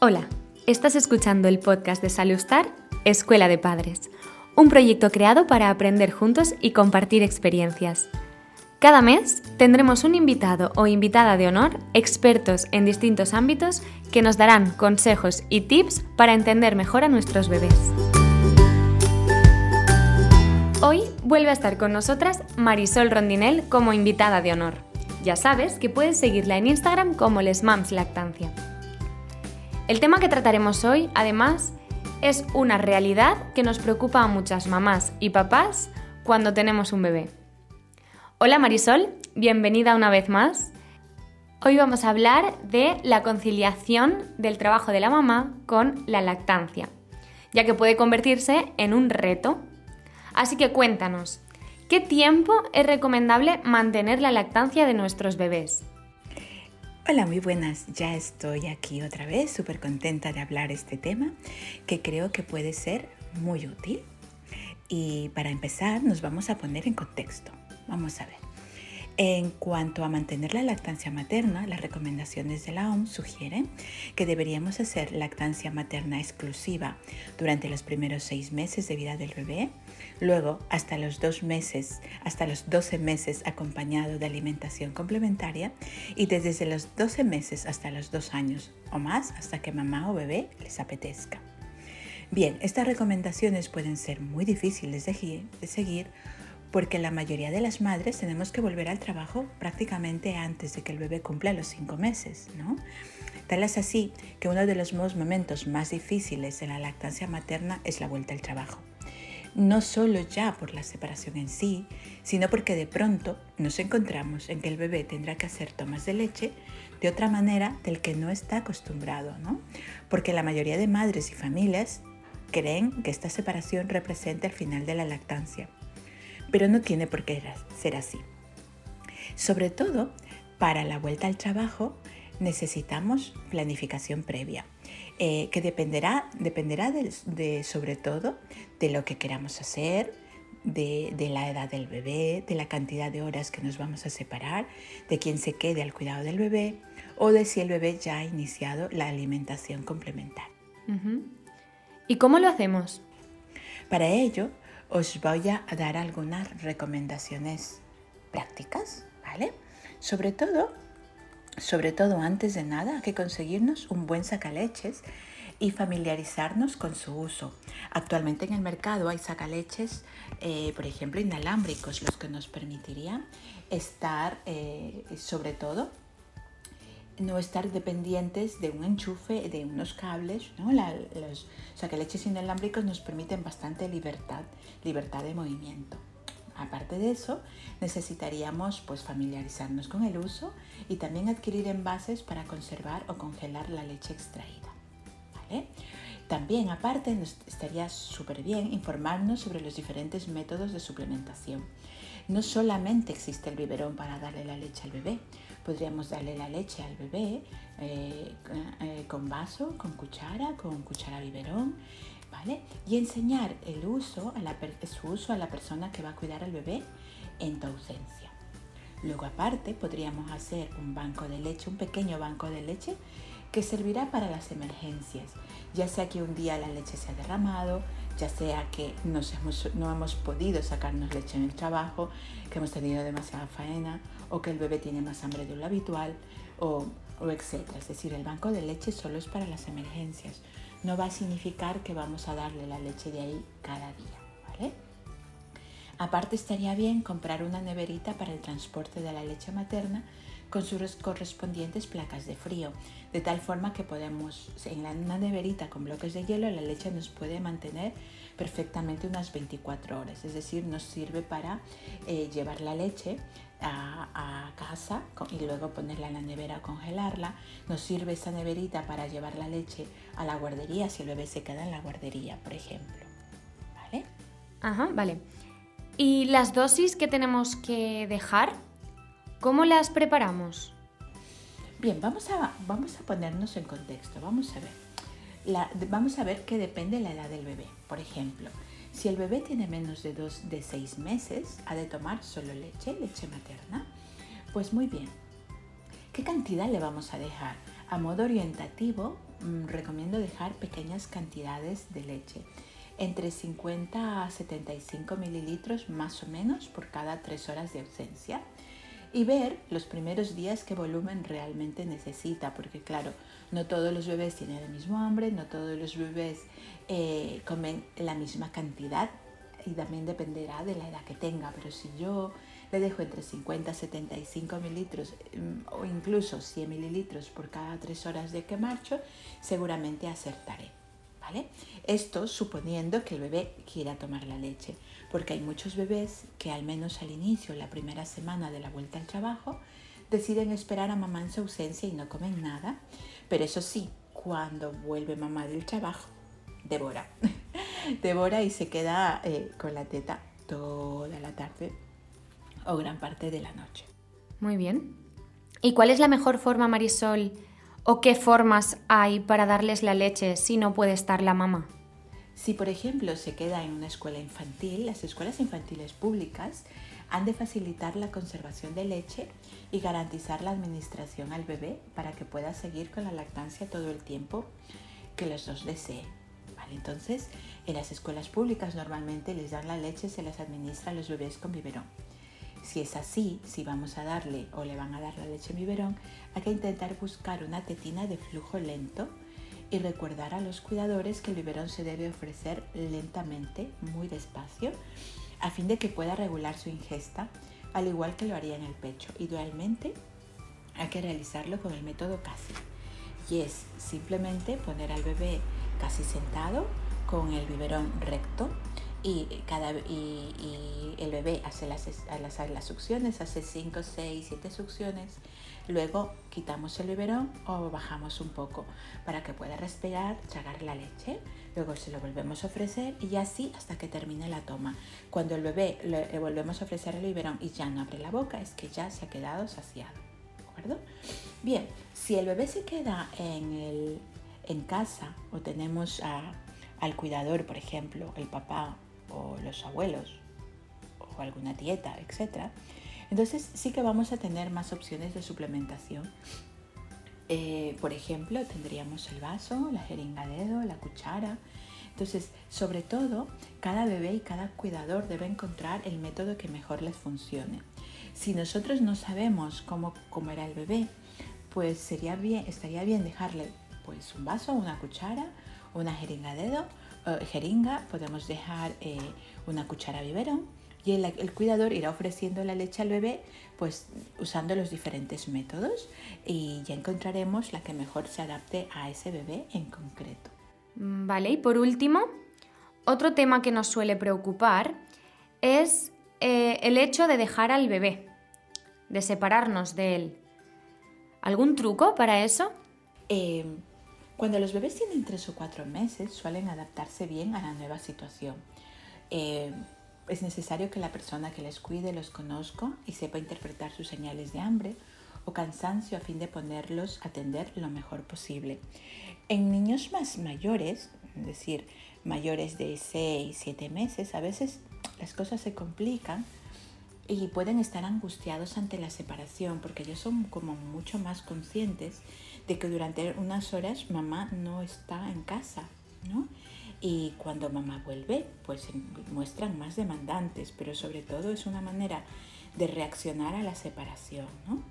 Hola, estás escuchando el podcast de Salustar, Escuela de Padres, un proyecto creado para aprender juntos y compartir experiencias. Cada mes tendremos un invitado o invitada de honor, expertos en distintos ámbitos, que nos darán consejos y tips para entender mejor a nuestros bebés. Hoy vuelve a estar con nosotras Marisol Rondinel como invitada de honor. Ya sabes que puedes seguirla en Instagram como Les Lactancia. El tema que trataremos hoy, además, es una realidad que nos preocupa a muchas mamás y papás cuando tenemos un bebé. Hola Marisol, bienvenida una vez más. Hoy vamos a hablar de la conciliación del trabajo de la mamá con la lactancia, ya que puede convertirse en un reto. Así que cuéntanos, ¿qué tiempo es recomendable mantener la lactancia de nuestros bebés? Hola, muy buenas. Ya estoy aquí otra vez, súper contenta de hablar este tema que creo que puede ser muy útil. Y para empezar, nos vamos a poner en contexto. Vamos a ver. En cuanto a mantener la lactancia materna, las recomendaciones de la OMS sugieren que deberíamos hacer lactancia materna exclusiva durante los primeros seis meses de vida del bebé, luego hasta los dos meses, hasta los 12 meses acompañado de alimentación complementaria y desde los 12 meses hasta los dos años o más hasta que mamá o bebé les apetezca. Bien, estas recomendaciones pueden ser muy difíciles de seguir porque la mayoría de las madres tenemos que volver al trabajo prácticamente antes de que el bebé cumpla los cinco meses, ¿no? Tal es así que uno de los momentos más difíciles en la lactancia materna es la vuelta al trabajo. No solo ya por la separación en sí, sino porque de pronto nos encontramos en que el bebé tendrá que hacer tomas de leche de otra manera del que no está acostumbrado, ¿no? Porque la mayoría de madres y familias creen que esta separación representa el final de la lactancia pero no tiene por qué ser así. Sobre todo, para la vuelta al trabajo necesitamos planificación previa, eh, que dependerá, dependerá de, sobre todo de lo que queramos hacer, de, de, la edad del bebé, de la cantidad de horas que nos vamos a separar, de quién se quede al cuidado del bebé o de si el bebé ya ha iniciado la alimentación complementaria. ¿Y cómo lo hacemos? Para ello, os voy a dar algunas recomendaciones prácticas, ¿vale? Sobre todo, sobre todo antes de nada, hay que conseguirnos un buen sacaleches y familiarizarnos con su uso. Actualmente en el mercado hay sacaleches, eh, por ejemplo, inalámbricos, los que nos permitirían estar, eh, sobre todo, no estar dependientes de un enchufe, de unos cables. ¿no? los sacaleches inalámbricos nos permiten bastante libertad, libertad de movimiento. Aparte de eso, necesitaríamos pues, familiarizarnos con el uso y también adquirir envases para conservar o congelar la leche extraída. También, aparte, estaría súper bien informarnos sobre los diferentes métodos de suplementación. No solamente existe el biberón para darle la leche al bebé, podríamos darle la leche al bebé eh, eh, con vaso, con cuchara, con cuchara biberón, ¿vale? Y enseñar el uso, a su uso a la persona que va a cuidar al bebé en tu ausencia. Luego aparte podríamos hacer un banco de leche, un pequeño banco de leche que servirá para las emergencias, ya sea que un día la leche se ha derramado, ya sea que no hemos podido sacarnos leche en el trabajo, que hemos tenido demasiada faena o que el bebé tiene más hambre de lo habitual o, o etcétera. Es decir, el banco de leche solo es para las emergencias. No va a significar que vamos a darle la leche de ahí cada día. ¿vale? Aparte estaría bien comprar una neverita para el transporte de la leche materna con sus correspondientes placas de frío, de tal forma que podemos, en una neverita con bloques de hielo, la leche nos puede mantener perfectamente unas 24 horas, es decir, nos sirve para eh, llevar la leche a, casa y luego ponerla en la nevera a congelarla. Nos sirve esa neverita para llevar la leche a la guardería si el bebé se queda en la guardería, por ejemplo. ¿Vale? Ajá, vale. ¿Y las dosis que tenemos que dejar? ¿Cómo las preparamos? Bien, vamos a, vamos a ponernos en contexto. Vamos a ver. vamos a ver que depende la edad del bebé. Por ejemplo, si el bebé tiene menos de, dos, de seis meses, ha de tomar solo leche, leche materna. Pues muy bien. ¿Qué cantidad le vamos a dejar? A modo orientativo, mm, recomiendo dejar pequeñas cantidades de leche, entre 50 a 75 mililitros más o menos por cada 3 horas de ausencia y ver los primeros días qué volumen realmente necesita, porque claro, no todos los bebés tienen el mismo hambre, no todos los bebés eh, comen la misma cantidad y también dependerá de la edad que tenga, pero si yo le dejo entre 50 y 75 mililitros mm, o incluso 100 mililitros por cada 3 horas de que marcho, seguramente acertaré. Esto suponiendo que el bebé quiera tomar la leche porque hay muchos bebés que al menos al inicio, la primera semana de la vuelta al trabajo, deciden esperar a mamá en su ausencia y no comen nada, pero eso sí, cuando vuelve mamá del trabajo, devora, devora y se queda eh, con la teta toda la tarde o gran parte de la noche. Muy bien. ¿Y cuál es la mejor forma, Marisol, o qué formas hay para darles la leche si no puede estar la mamá? Si, por ejemplo, se queda en una escuela infantil, las escuelas infantiles públicas han de facilitar la conservación de leche y garantizar la administración al bebé para que pueda seguir con la lactancia todo el tiempo que los dos deseen. Entonces, en las escuelas públicas normalmente les dan la leche, se les administra a los bebés con biberón. Si es así, si vamos a darle o le van a dar la leche en biberón, hay que intentar buscar una tetina de flujo lento y recordar a los cuidadores que el biberón se debe ofrecer lentamente, muy despacio, a fin de que pueda regular su ingesta, al igual que lo haría en el pecho. Idealmente hay que realizarlo con el método CASI y es simplemente poner al bebé casi sentado con el biberón recto y, cada, y, el bebé hace las, las, las succiones, hace 5, 6, 7 succiones Luego quitamos el biberón o bajamos un poco para que pueda respirar, tragar la leche. Luego se lo volvemos a ofrecer y así hasta que termine la toma. Cuando el bebé le volvemos a ofrecer el biberón y ya no abre la boca, es que ya se ha quedado saciado. ¿De acuerdo? Bien, si el bebé se queda en, en casa o tenemos al cuidador, por ejemplo, el papá o los abuelos o alguna dieta, etcétera, entonces sí que vamos a tener más opciones de suplementación. Eh, por ejemplo, tendríamos el vaso, la jeringa dedo, la cuchara. Entonces, sobre todo, cada bebé y cada cuidador debe encontrar el método que mejor les funcione. Si nosotros no sabemos cómo comer el bebé, pues sería bien, estaría bien dejarle pues un vaso, una cuchara, una jeringa dedo, eh, jeringa, podemos dejar eh, una cuchara biberón y el, cuidador irá ofreciendo la leche al bebé pues usando los diferentes métodos y ya encontraremos la que mejor se adapte a ese bebé en concreto. Mm, vale, y por último, otro tema que nos suele preocupar es eh, el hecho de dejar al bebé, de separarnos de él. ¿Algún truco para eso? Eh, cuando los bebés tienen tres o cuatro meses suelen adaptarse bien a la nueva situación. Eh, es necesario que la persona que les cuide los conozca y sepa interpretar sus señales de hambre o cansancio a fin de ponerlos a atender lo mejor posible. En niños más mayores, es decir, mayores de 6, 7 meses, a veces las cosas se complican y pueden estar angustiados ante la separación porque ellos son como mucho más conscientes de que durante unas horas mamá no está en casa, ¿no? Y cuando mamá vuelve, pues se muestran más demandantes, pero sobre todo es una manera de reaccionar a la separación, ¿no?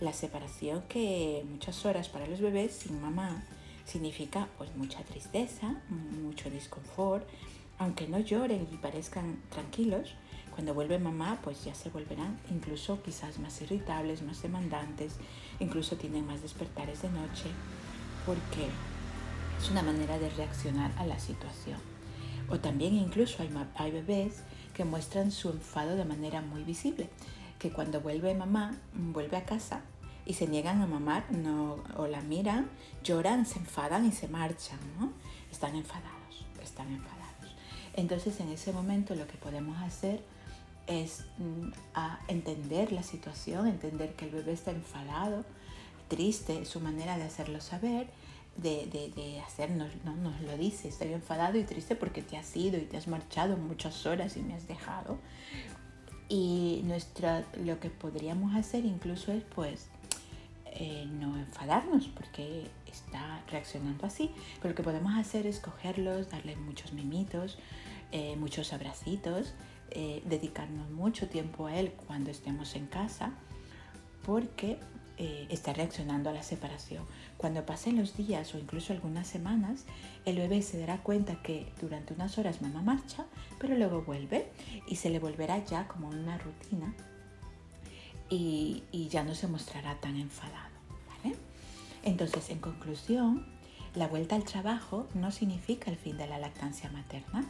La separación que muchas horas para los bebés sin mamá significa pues mucha tristeza, mucho disconfort, aunque no lloren y parezcan tranquilos, cuando vuelve mamá pues ya se volverán incluso quizás más irritables, más demandantes, incluso tienen más despertares de noche, porque es una manera de reaccionar a la situación. O también incluso hay, bebés que muestran su enfado de manera muy visible, que cuando vuelve mamá, vuelve a casa y se niegan a mamar no, o la miran, lloran, se enfadan y se marchan, ¿no? Están enfadados, están enfadados. Entonces en ese momento lo que podemos hacer es mm, a entender la situación, entender que el bebé está enfadado, triste, su manera de hacerlo saber de, de, de hacernos, ¿no? nos lo dice, estoy enfadado y triste porque te has ido y te has marchado muchas horas y me has dejado. Y nuestra, lo que podríamos hacer incluso es pues eh, no enfadarnos porque está reaccionando así. Pero lo que podemos hacer es cogerlos, darle muchos mimitos, eh, muchos abracitos, eh, dedicarnos mucho tiempo a él cuando estemos en casa porque está reaccionando a la separación. Cuando pasen los días o incluso algunas semanas, el bebé se dará cuenta que durante unas horas mamá marcha, pero luego vuelve y se le volverá ya como una rutina y, ya no se mostrará tan enfadado. Entonces, en conclusión, la vuelta al trabajo no significa el fin de la lactancia materna.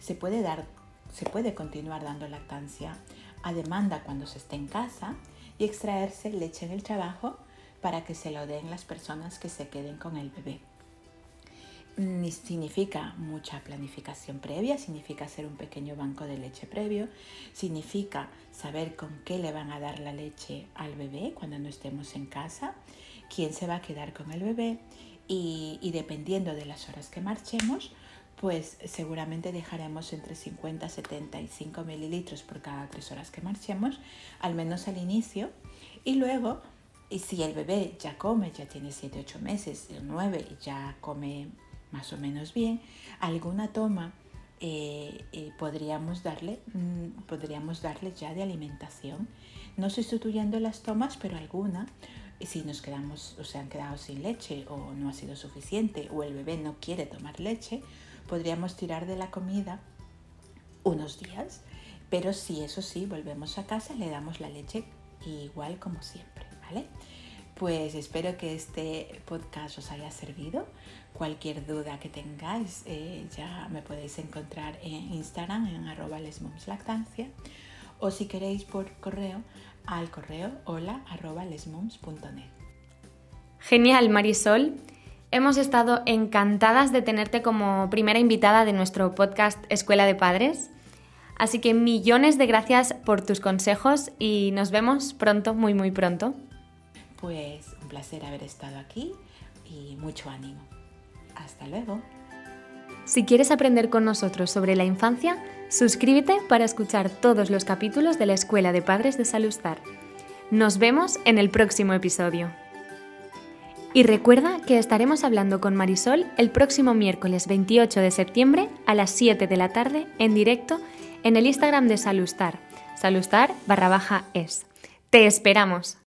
Se puede, dar, se puede continuar dando lactancia a demanda cuando se esté en casa y extraerse leche en el trabajo para que se lo den las personas que se queden con el bebé significa mucha planificación previa, significa hacer un pequeño banco de leche previo, significa saber con qué le van a dar la leche al bebé cuando no estemos en casa, quién se va a quedar con el bebé y, dependiendo de las horas que marchemos, pues seguramente dejaremos entre 50 y 75 mililitros por cada tres horas que marchemos, al menos al inicio, y luego y si el bebé ya come, ya tiene 7-8 meses, 9 y ya come más o menos bien, alguna toma eh, eh, podríamos, darle, mm, podríamos ya de alimentación, no sustituyendo las tomas, pero alguna, si nos quedamos o se han quedado sin leche o no ha sido suficiente o el bebé no quiere tomar leche, podríamos tirar de la comida unos días, pero si eso sí, volvemos a casa, le damos la leche igual como siempre, ¿vale? Pues espero que este podcast os haya servido. Cualquier duda que tengáis eh, ya me podéis encontrar en Instagram en arroba lesmomslactancia o si queréis por correo al correo hola arroba lesmoms.net. Genial Marisol. Hemos estado encantadas de tenerte como primera invitada de nuestro podcast Escuela de Padres. Así que millones de gracias por tus consejos y nos vemos pronto, muy muy pronto. Pues un placer haber estado aquí y mucho ánimo. Hasta luego. Si quieres aprender con nosotros sobre la infancia, suscríbete para escuchar todos los capítulos de la Escuela de Padres de Salustar. Nos vemos en el próximo episodio. Y recuerda que estaremos hablando con Marisol el próximo miércoles 28 de septiembre a las 7 de la tarde en directo en el Instagram de Salustar, salustar barra baja es. ¡Te esperamos!